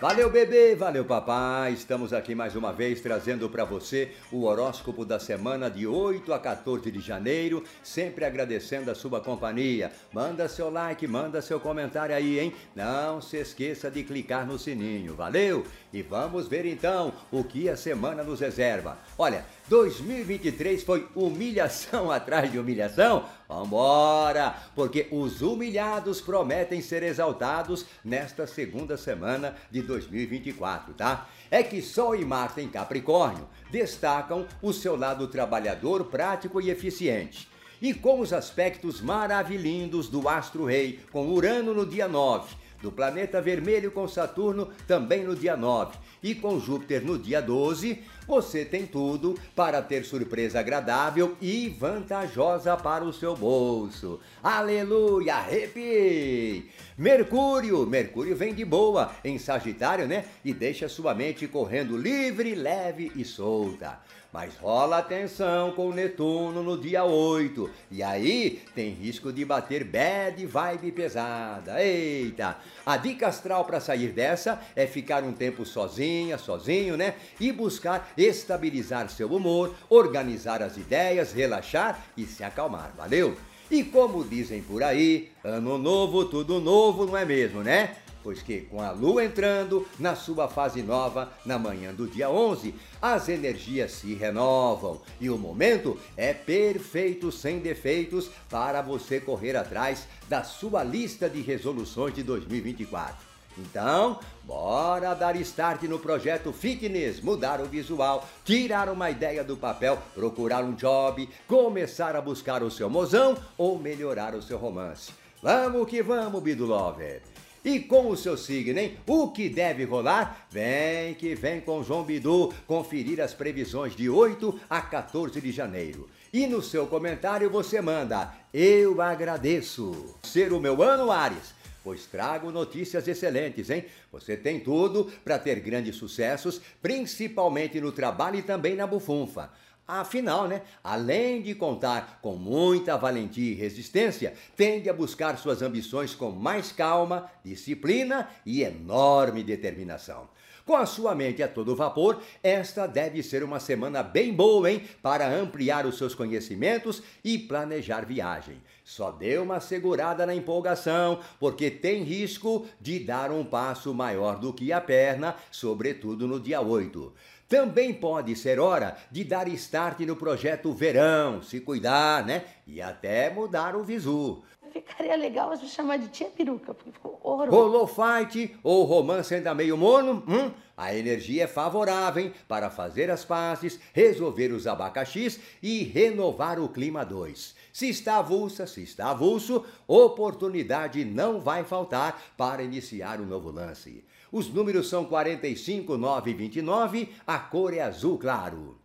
Valeu, bebê, valeu, papai. Estamos aqui mais uma vez trazendo para você o horóscopo da semana de 8 a 14 de janeiro, sempre agradecendo a sua companhia. Manda seu like, manda seu comentário aí, hein? Não se esqueça de clicar no sininho, valeu? E vamos ver então o que a semana nos reserva. Olha, 2023 foi humilhação atrás de humilhação? Vambora! Porque os humilhados prometem ser exaltados nesta segunda semana de 2024, tá? É que Sol e Marte em Capricórnio destacam o seu lado trabalhador, prático e eficiente. E com os aspectos maravilhindos do astro rei, com Urano no dia 9, do planeta vermelho com Saturno também no dia 9 e com Júpiter no dia 12, você tem tudo para ter surpresa agradável e vantajosa para o seu bolso. Aleluia, arrepiei! Mercúrio, Mercúrio vem de boa em Sagitário, né? E deixa sua mente correndo livre, leve e solta. Mas rola atenção com Netuno no dia 8. E aí tem risco de bater bad vibe pesada. Eita! A dica astral para sair dessa é ficar um tempo sozinha, sozinho, né? E buscar estabilizar seu humor, organizar as ideias, relaxar e se acalmar. Valeu? E como dizem por aí, ano novo, tudo novo, não é mesmo, né? Pois que com a lua entrando na sua fase nova na manhã do dia 11, as energias se renovam e o momento é perfeito sem defeitos para você correr atrás da sua lista de resoluções de 2024. Então, bora dar start no projeto Fitness, mudar o visual, tirar uma ideia do papel, procurar um job, começar a buscar o seu mozão ou melhorar o seu romance. Vamos que vamos, Bido Lover! E com o seu signo, hein? O que deve rolar? Vem que vem com João Bidu conferir as previsões de 8 a 14 de janeiro. E no seu comentário você manda: Eu agradeço. Ser o meu ano, Ares pois trago notícias excelentes, hein? Você tem tudo para ter grandes sucessos, principalmente no trabalho e também na bufunfa. Afinal, né, além de contar com muita valentia e resistência, tende a buscar suas ambições com mais calma, disciplina e enorme determinação. Com a sua mente a todo vapor, esta deve ser uma semana bem boa, hein? Para ampliar os seus conhecimentos e planejar viagem. Só dê uma segurada na empolgação, porque tem risco de dar um passo maior do que a perna, sobretudo no dia 8. Também pode ser hora de dar start no projeto Verão, se cuidar, né? E até mudar o visu. Ficaria legal você chamar de tia peruca, porque ficou horroroso. Rolou fight ou romance ainda meio mono? Hum? A energia é favorável hein? para fazer as pazes, resolver os abacaxis e renovar o clima 2. Se está avulsa, se está avulso, oportunidade não vai faltar para iniciar um novo lance. Os números são 45, 9 e 29, a cor é azul claro.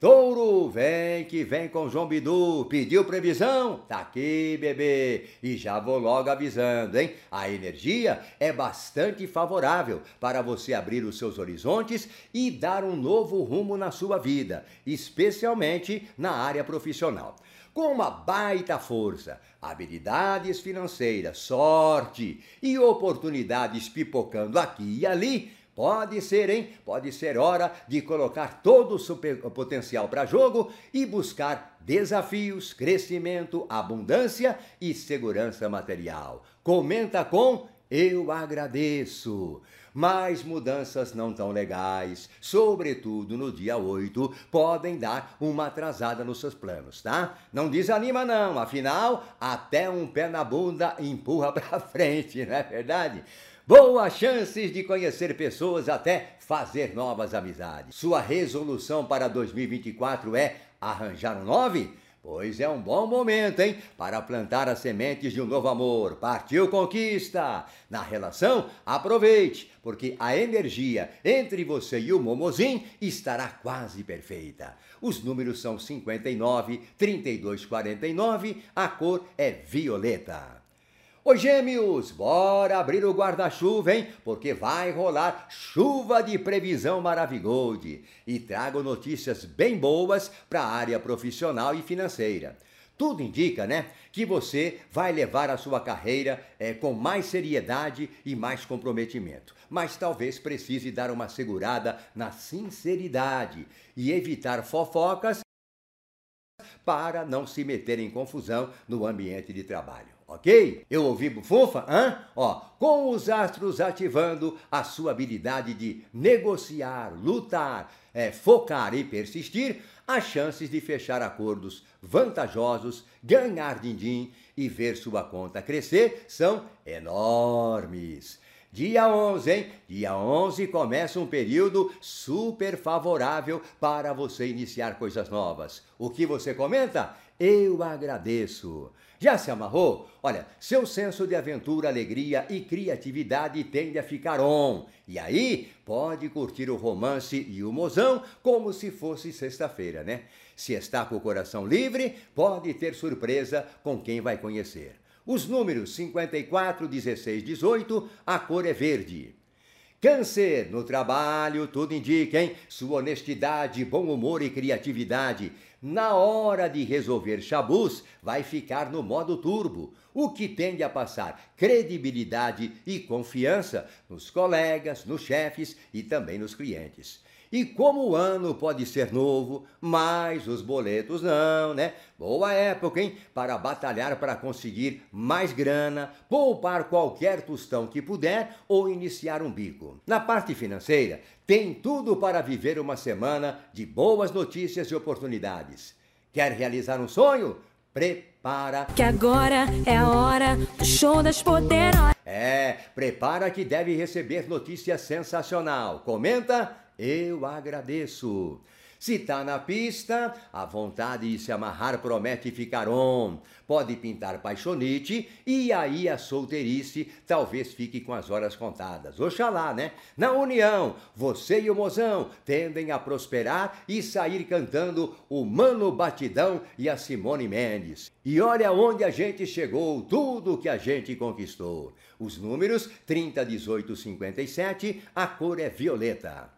Touro, vem que vem com João Bidu. Pediu previsão? Tá aqui, bebê. E já vou logo avisando, hein? A energia é bastante favorável para você abrir os seus horizontes e dar um novo rumo na sua vida, especialmente na área profissional com uma baita força, habilidades financeiras, sorte e oportunidades pipocando aqui e ali, Pode ser, hein? Pode ser hora de colocar todo o seu potencial para jogo e buscar desafios, crescimento, abundância e segurança material. Comenta com eu agradeço. Mas mudanças não tão legais, sobretudo no dia 8, podem dar uma atrasada nos seus planos, tá? Não desanima não, afinal, até um pé na bunda empurra para frente, não é verdade? Boas chances de conhecer pessoas até fazer novas amizades. Sua resolução para 2024 é arranjar um 9? Pois é um bom momento, hein? Para plantar as sementes de um novo amor. Partiu conquista! Na relação, aproveite, porque a energia entre você e o Momozin estará quase perfeita. Os números são 59, 32, 49, a cor é violeta. Ô gêmeos, bora abrir o guarda-chuva, hein? Porque vai rolar chuva de previsão Maravigold. E trago notícias bem boas para a área profissional e financeira. Tudo indica, né, que você vai levar a sua carreira é, com mais seriedade e mais comprometimento. Mas talvez precise dar uma segurada na sinceridade e evitar fofocas para não se meter em confusão no ambiente de trabalho ok? Eu ouvi bufunfa? Hã? Ó, com os astros ativando a sua habilidade de negociar, lutar, é, focar e persistir, as chances de fechar acordos vantajosos, ganhar din-din e ver sua conta crescer são enormes. Dia 11, hein? Dia 11 começa um período super favorável para você iniciar coisas novas. O que você comenta? Eu agradeço. Já se amarrou? Olha, seu senso de aventura, alegria e criatividade tende a ficar on. E aí pode curtir o romance e o mozão como se fosse sexta-feira, né? Se está com o coração livre, pode ter surpresa com quem vai conhecer. Os números 54, 16, 18, a cor é verde. Câncer, no trabalho, tudo indica, hein? Sua honestidade, bom humor e criatividade na hora de resolver chabus, vai ficar no modo turbo, o que tende a passar credibilidade e confiança nos colegas, nos chefes e também nos clientes. E como o ano pode ser novo, mas os boletos não, né? Boa época, hein? Para batalhar para conseguir mais grana, poupar qualquer tostão que puder ou iniciar um bico. Na parte financeira, tem tudo para viver uma semana de boas notícias e oportunidades. Quer realizar um sonho? Prepara. Que agora é a hora do show das poderosas. É, prepara que deve receber notícia sensacional. Comenta eu agradeço. Se tá na pista, a vontade de se amarrar promete ficar on. Pode pintar paixonite e aí a solteirice talvez fique com as horas contadas. Oxalá, né? Na união, você e o mozão tendem a prosperar e sair cantando o Mano Batidão e a Simone Mendes. E olha onde a gente chegou, tudo que a gente conquistou. Os números 30, 18, 57, a cor é violeta.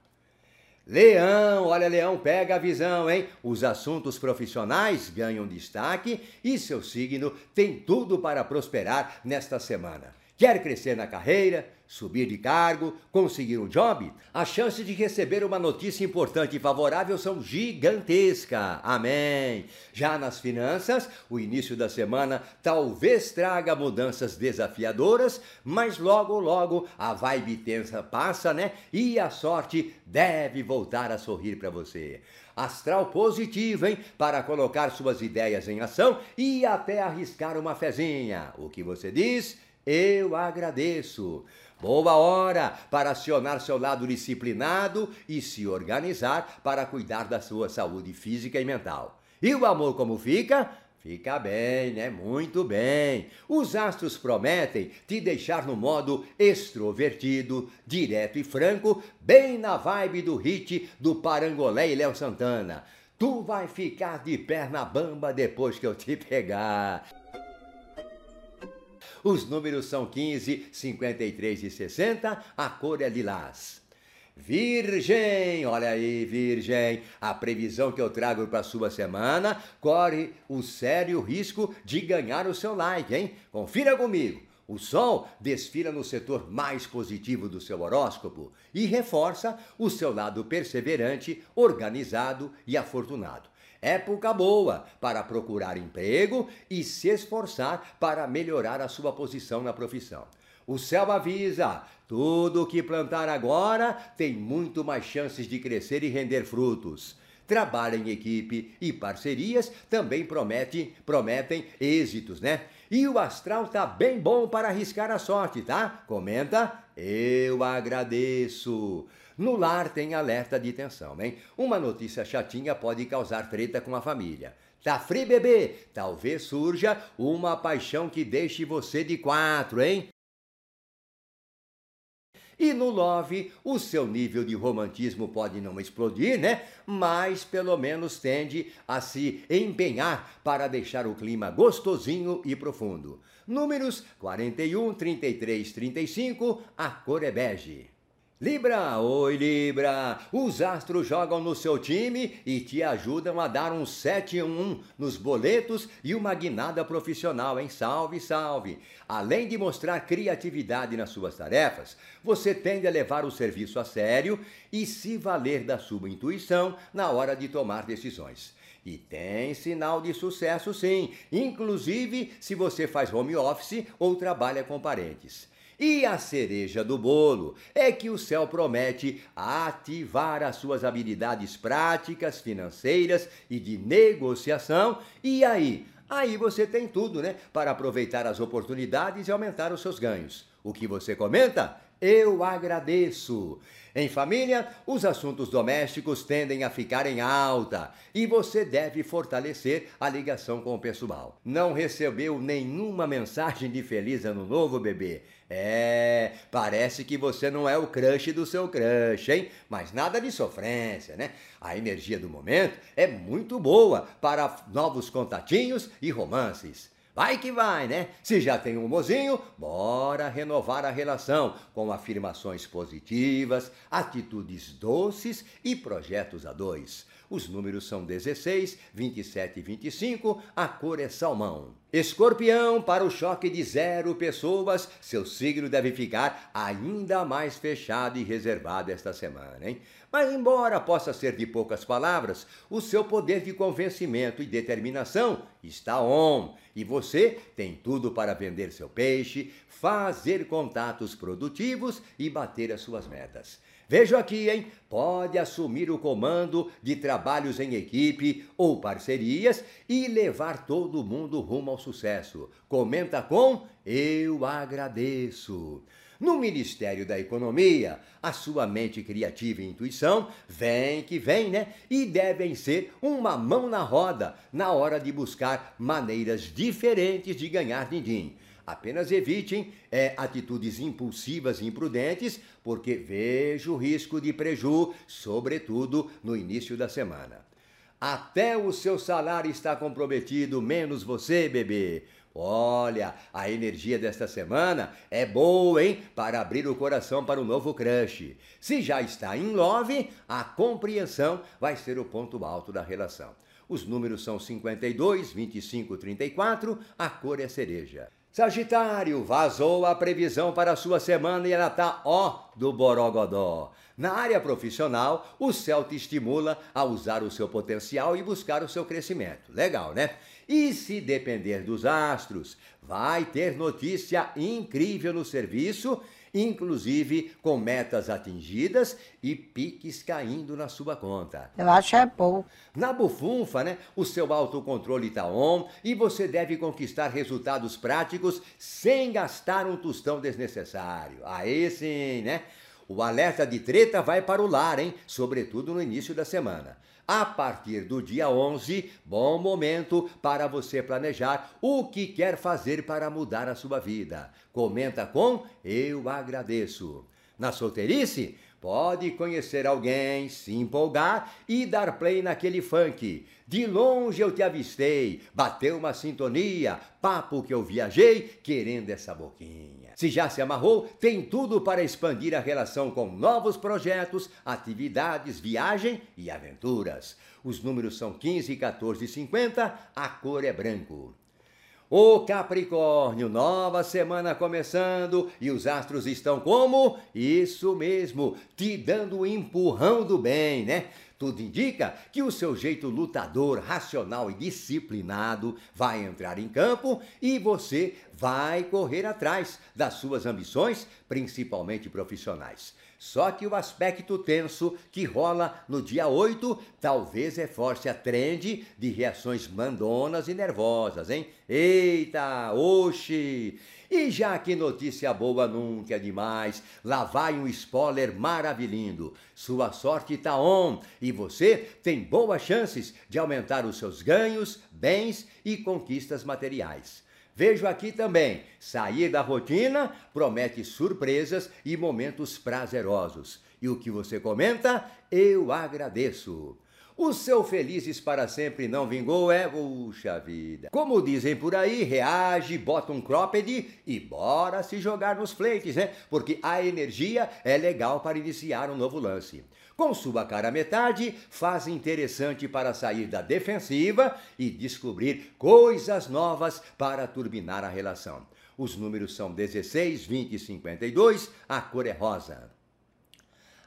Leão, olha Leão, pega a visão, hein? Os assuntos profissionais ganham destaque e seu signo tem tudo para prosperar nesta semana. Quer crescer na carreira, subir de cargo, conseguir um job? As chances de receber uma notícia importante e favorável são gigantescas. Amém. Já nas finanças, o início da semana talvez traga mudanças desafiadoras, mas logo logo a vibe tensa passa, né? E a sorte deve voltar a sorrir para você. Astral positivo, hein? Para colocar suas ideias em ação e até arriscar uma fezinha. O que você diz? Eu agradeço. Boa hora para acionar seu lado disciplinado e se organizar para cuidar da sua saúde física e mental. E o amor como fica? Fica bem, né? Muito bem. Os astros prometem te deixar no modo extrovertido, direto e franco, bem na vibe do hit do Parangolé e Léo Santana. Tu vai ficar de perna bamba depois que eu te pegar. Os números são 15, 53 e 60, a cor é lilás. Virgem, olha aí, Virgem, a previsão que eu trago para sua semana corre o sério risco de ganhar o seu like, hein? Confira comigo. O Sol desfila no setor mais positivo do seu horóscopo e reforça o seu lado perseverante, organizado e afortunado. Época boa para procurar emprego e se esforçar para melhorar a sua posição na profissão. O céu avisa: tudo o que plantar agora tem muito mais chances de crescer e render frutos. Trabalho em equipe e parcerias também promete, prometem êxitos, né? E o astral tá bem bom para arriscar a sorte, tá? Comenta, eu agradeço. No lar tem alerta de tensão, hein? Uma notícia chatinha pode causar treta com a família. Tá free, bebê? Talvez surja uma paixão que deixe você de quatro, hein? E no Love, o seu nível de romantismo pode não explodir, né? Mas pelo menos tende a se empenhar para deixar o clima gostosinho e profundo. Números 41, 33, 35, a cor é bege. Libra, oi Libra! Os astros jogam no seu time e te ajudam a dar um 7-1 nos boletos e uma guinada profissional, hein? Salve, salve! Além de mostrar criatividade nas suas tarefas, você tende a levar o serviço a sério e se valer da sua intuição na hora de tomar decisões. E tem sinal de sucesso sim, inclusive se você faz home office ou trabalha com parentes. E a cereja do bolo é que o céu promete ativar as suas habilidades práticas, financeiras e de negociação. E aí? Aí você tem tudo, né? Para aproveitar as oportunidades e aumentar os seus ganhos. O que você comenta? Eu agradeço. Em família, os assuntos domésticos tendem a ficar em alta e você deve fortalecer a ligação com o pessoal. Não recebeu nenhuma mensagem de feliz ano novo, bebê? É, parece que você não é o crush do seu crush, hein? Mas nada de sofrência, né? A energia do momento é muito boa para novos contatinhos e romances. Vai que vai, né? Se já tem um mozinho, bora renovar a relação com afirmações positivas, atitudes doces e projetos a dois. Os números são 16, 27 e 25, a cor é salmão. Escorpião, para o choque de zero pessoas, seu signo deve ficar ainda mais fechado e reservado esta semana, hein? Mas, embora possa ser de poucas palavras, o seu poder de convencimento e determinação está on. E você tem tudo para vender seu peixe, fazer contatos produtivos e bater as suas metas. Vejo aqui, hein? Pode assumir o comando de trabalhos em equipe ou parcerias e levar todo mundo rumo ao sucesso. Comenta com Eu agradeço. No Ministério da Economia, a sua mente criativa e intuição vem que vem, né? E devem ser uma mão na roda na hora de buscar maneiras diferentes de ganhar din-din. Apenas evitem é, atitudes impulsivas e imprudentes, porque vejo risco de preju, sobretudo no início da semana. Até o seu salário está comprometido, menos você, bebê. Olha, a energia desta semana é boa, hein? Para abrir o coração para o novo crush. Se já está em love, a compreensão vai ser o ponto alto da relação. Os números são 52, 25, 34, a cor é cereja. Sagitário, vazou a previsão para a sua semana e ela tá ó do borogodó. Na área profissional, o céu te estimula a usar o seu potencial e buscar o seu crescimento. Legal, né? E se depender dos astros, vai ter notícia incrível no serviço inclusive com metas atingidas e piques caindo na sua conta. Eu acho é pouco. Na bufunfa, né, o seu autocontrole está on e você deve conquistar resultados práticos sem gastar um tostão desnecessário. Aí sim, né? O alerta de treta vai para o lar, hein? Sobretudo no início da semana. A partir do dia 11, bom momento para você planejar o que quer fazer para mudar a sua vida. Comenta com Eu agradeço. Na solteirice, pode conhecer alguém, se empolgar e dar play naquele funk. De longe eu te avistei, bateu uma sintonia, papo que eu viajei querendo essa boquinha. Se já se amarrou, tem tudo para expandir a relação com novos projetos, atividades, viagem e aventuras. Os números são 15, 14 e 50, a cor é branco. Ô Capricórnio, nova semana começando e os astros estão como? Isso mesmo, te dando o empurrão do bem, né? Tudo indica que o seu jeito lutador, racional e disciplinado vai entrar em campo e você vai correr atrás das suas ambições, principalmente profissionais. Só que o aspecto tenso que rola no dia 8 talvez reforce a trend de reações mandonas e nervosas, hein? Eita, oxi! E já que notícia boa nunca é demais, lá vai um spoiler maravilhindo. Sua sorte tá on e você tem boas chances de aumentar os seus ganhos, bens e conquistas materiais. Vejo aqui também, sair da rotina promete surpresas e momentos prazerosos. E o que você comenta, eu agradeço. O seu felizes para sempre não vingou é, puxa vida. Como dizem por aí, reage, bota um cropped e bora se jogar nos fleites, né? Porque a energia é legal para iniciar um novo lance. Com sua cara metade, faz interessante para sair da defensiva e descobrir coisas novas para turbinar a relação. Os números são 16, 20 e 52, a cor é rosa.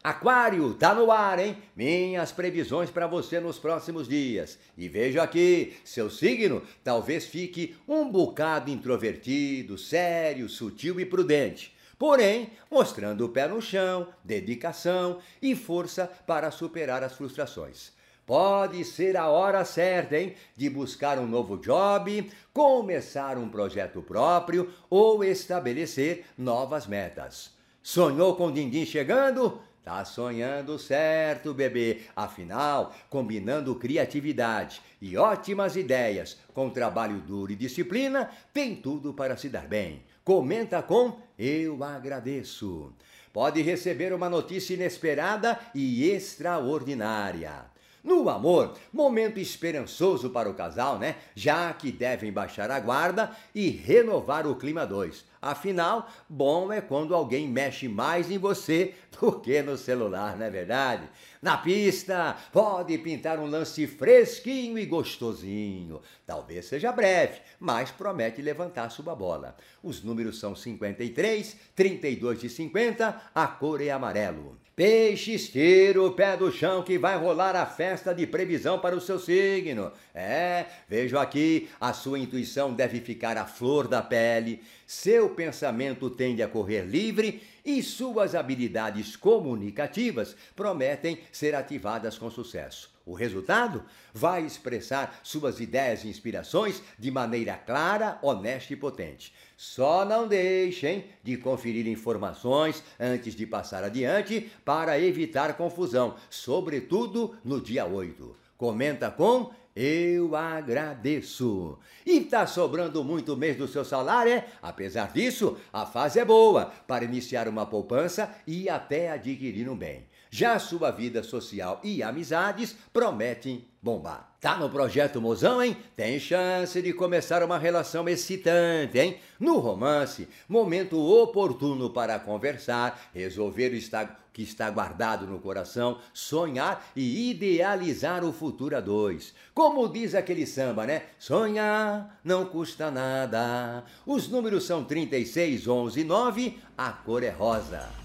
Aquário, tá no ar, hein? Minhas previsões para você nos próximos dias. E vejo aqui, seu signo talvez fique um bocado introvertido, sério, sutil e prudente. Porém, mostrando o pé no chão, dedicação e força para superar as frustrações. Pode ser a hora certa, hein? De buscar um novo job, começar um projeto próprio ou estabelecer novas metas. Sonhou com o Dindim chegando? Tá sonhando certo, bebê. Afinal, combinando criatividade e ótimas ideias com trabalho duro e disciplina, tem tudo para se dar bem. Comenta com Eu agradeço. Pode receber uma notícia inesperada e extraordinária. No amor, momento esperançoso para o casal, né? Já que devem baixar a guarda e renovar o clima 2. Afinal, bom é quando alguém mexe mais em você do que no celular, não é verdade? Na pista, pode pintar um lance fresquinho e gostosinho. Talvez seja breve, mas promete levantar sua bola. Os números são 53, 32 e 50, a cor é amarelo. Peixe esteira o pé do chão que vai rolar a festa de previsão para o seu signo. É, vejo aqui, a sua intuição deve ficar à flor da pele, seu pensamento tende a correr livre e suas habilidades comunicativas prometem ser ativadas com sucesso. O resultado vai expressar suas ideias e inspirações de maneira clara, honesta e potente. Só não deixem de conferir informações antes de passar adiante para evitar confusão, sobretudo no dia 8. Comenta com eu agradeço. E tá sobrando muito mês do seu salário, é? Apesar disso, a fase é boa para iniciar uma poupança e até adquirir um bem. Já sua vida social e amizades prometem bombar. Tá no projeto Mozão, hein? Tem chance de começar uma relação excitante, hein? No romance, momento oportuno para conversar, resolver o que está guardado no coração, sonhar e idealizar o futuro a dois. Como diz aquele samba, né? Sonhar não custa nada. Os números são 36, 11 e 9, a cor é rosa.